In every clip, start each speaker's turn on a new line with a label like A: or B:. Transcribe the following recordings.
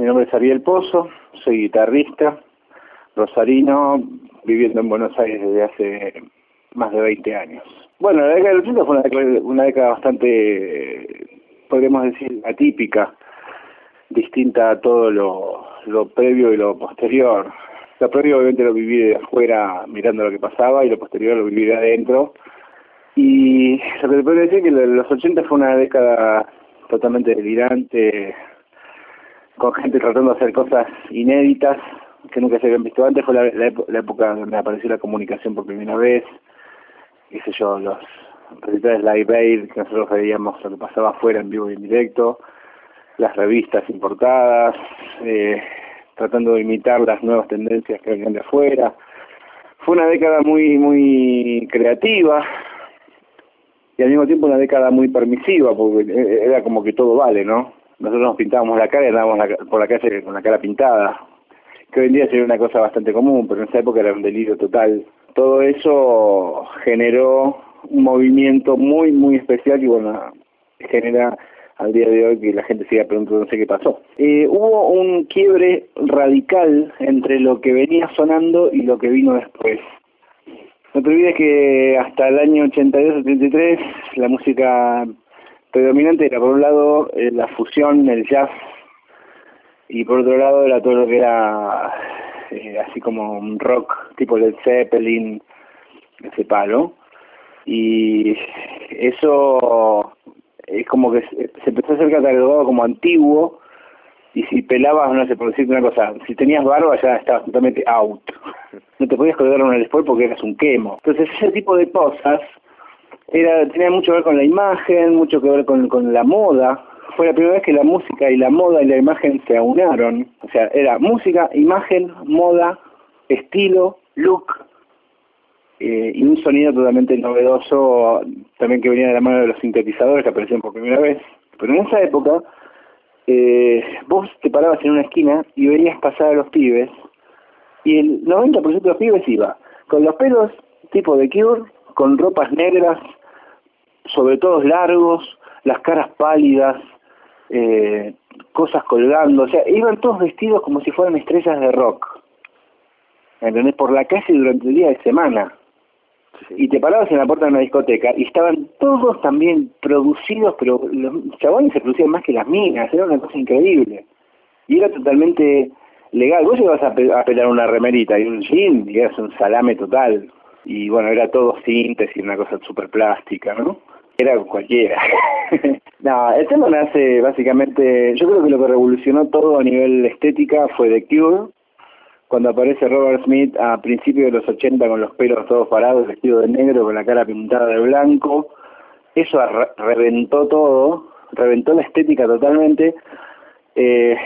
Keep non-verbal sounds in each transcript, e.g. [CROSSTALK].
A: Mi nombre es Ariel Pozo, soy guitarrista, rosarino, viviendo en Buenos Aires desde hace más de 20 años. Bueno, la década del 80 fue una década, bastante, podríamos decir, atípica, distinta a todo lo, lo previo y lo posterior. Lo previo obviamente lo viví de afuera mirando lo que pasaba y lo posterior lo viví de adentro. Y lo que te puedo decir es que los 80 fue una década totalmente delirante, con gente tratando de hacer cosas inéditas que nunca se habían visto antes. Fue la, época donde apareció la comunicación por primera vez, qué sé yo, los recitales Live Aid, que nosotros veíamos lo que pasaba afuera en vivo y en directo, las revistas importadas, eh, tratando de imitar las nuevas tendencias que venían de afuera. Fue una década muy, muy creativa y al mismo tiempo una década muy permisiva, porque era como que todo vale, ¿no? Nosotros nos pintábamos la cara y andábamos por la calle con la cara pintada, que hoy en día sería una cosa bastante común, pero en esa época era un delirio total. Todo eso generó un movimiento muy, muy especial y bueno, genera al día de hoy que la gente siga sé qué pasó. Eh, hubo un quiebre radical entre lo que venía sonando y lo que vino después. No te olvides que hasta el año 82-83 la música predominante era por un lado eh, la fusión, el jazz, y por otro lado era todo lo que era eh, así como un rock tipo Led Zeppelin, ese palo. Y eso es como que se, empezó a hacer catalogado como antiguo y si pelabas, no sé, por decirte una cosa, si tenías barba ya estabas totalmente out. [LAUGHS] No te podías colgar en el porque eras un quemo. Entonces ese tipo de cosas era tenía mucho que ver con la imagen, mucho que ver con, con la moda. Fue la primera vez que la música y la moda y la imagen se aunaron. O sea, era música, imagen, moda, estilo, look eh, y un sonido totalmente novedoso también que venía de la mano de los sintetizadores que aparecieron por primera vez. Pero en esa época eh, vos te parabas en una esquina y veías pasar a los pibes y el 90% de los pibes iba con los pelos tipo de Cure, con ropas negras, sobre todo largos, las caras pálidas, eh, cosas colgando, o sea, iban todos vestidos como si fueran estrellas de rock, ¿entendés? Por la calle durante el día de semana. Y te parabas en la puerta de una discoteca y estaban todos también producidos, pero los chabones se producían más que las minas, era una cosa increíble. Y era totalmente legal. Vos ibas a, a pelar una remerita y un jean y eras un salame total. Y bueno, era todo síntesis, una cosa súper plástica, ¿no? Era cualquiera. [LAUGHS] no, el tema nace básicamente, yo creo que lo que revolucionó todo a nivel estética fue The Cure, cuando aparece Robert Smith a principios de los 80 con los pelos todos parados, vestido de negro, con la cara pintada de blanco. Eso reventó todo, reventó la estética totalmente. Eh,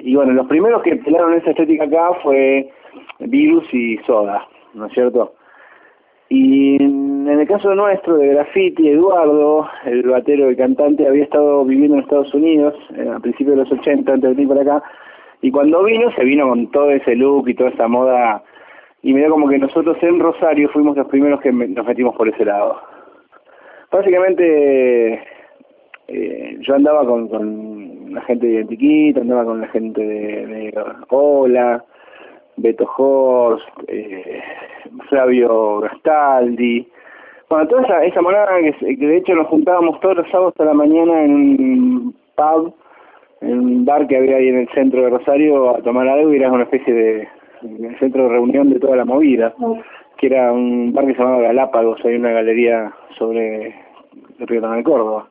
A: y bueno, los primeros que pelaron esa estética acá fue Virus y Soda, ¿no es cierto? Y en el caso nuestro de Graffiti, Eduardo, el batero y cantante, había estado viviendo en Estados Unidos eh, a principios de los 80 antes de venir para acá, y cuando vino, se vino con todo ese look y toda esa moda, y dio como que nosotros en Rosario fuimos los primeros que nos metimos por ese lado. Básicamente, eh, yo andaba con, con la gente de Identiquita, andaba con la gente de, de Hola, Beto Horst, eh, Flavio Gastaldi, bueno, toda esa, esa monada que, de hecho nos juntábamos todos los sábados a la mañana en un pub, en un bar que había ahí en el centro de Rosario a tomar algo y era una especie de, centro de reunión de toda la movida, que era un bar que se llamaba Galápagos, hay una galería sobre el río de Córdoba.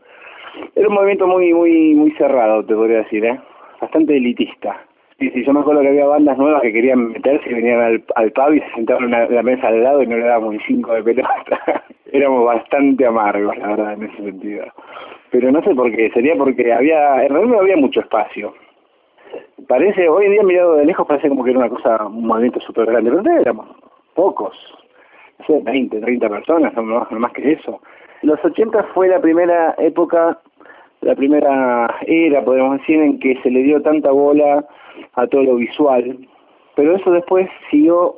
A: Era un movimiento muy muy muy cerrado, te podría decir, ¿eh? bastante elitista. Sí, sí, yo me acuerdo que había bandas nuevas que querían meterse y venían al, al pub y se sentaban en la mesa al lado y no le dábamos ni cinco de pelota. [LAUGHS] Éramos bastante amargos, la verdad, en ese sentido. Pero no sé por qué, sería porque había, en realidad no había mucho espacio. Parece, hoy en día mirado de lejos parece como que era una cosa, un movimiento súper grande, pero éramos pocos, no sé, 20, 30 personas, no más, no más que eso. Los 80 fue la primera época, la primera era, podemos decir, en que se le dio tanta bola a todo lo visual, pero eso después siguió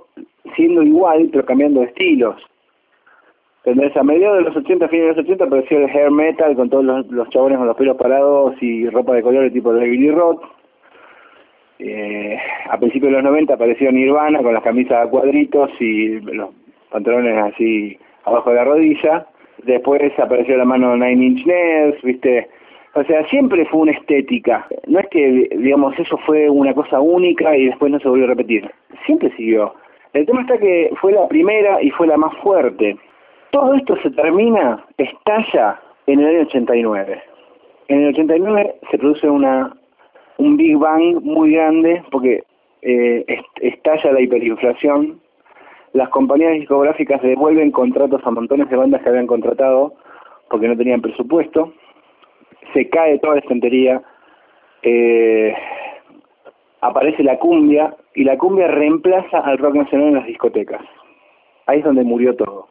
A: siendo igual, pero cambiando de estilos. Entonces, a mediados de los 80, fines de los 80, apareció el hair metal con todos los, chabones con los pelos parados y ropa de colores tipo de Billy Roth. eh, a principios de los 90 apareció Nirvana con las camisas a cuadritos y los pantalones así abajo de la rodilla. Después apareció la mano Nine Inch Nails, ¿viste? O sea, siempre fue una estética. No es que, digamos, eso fue una cosa única y después no se volvió a repetir. Siempre siguió. El tema está que fue la primera y fue la más fuerte. Todo esto se termina, estalla en el año 89. En el 89 se produce una un Big Bang muy grande porque eh, estalla la hiperinflación, las compañías discográficas devuelven contratos a montones de bandas que habían contratado porque no tenían presupuesto, se cae toda la estantería, eh, aparece la cumbia y la cumbia reemplaza al rock nacional en las discotecas. Ahí es donde murió todo.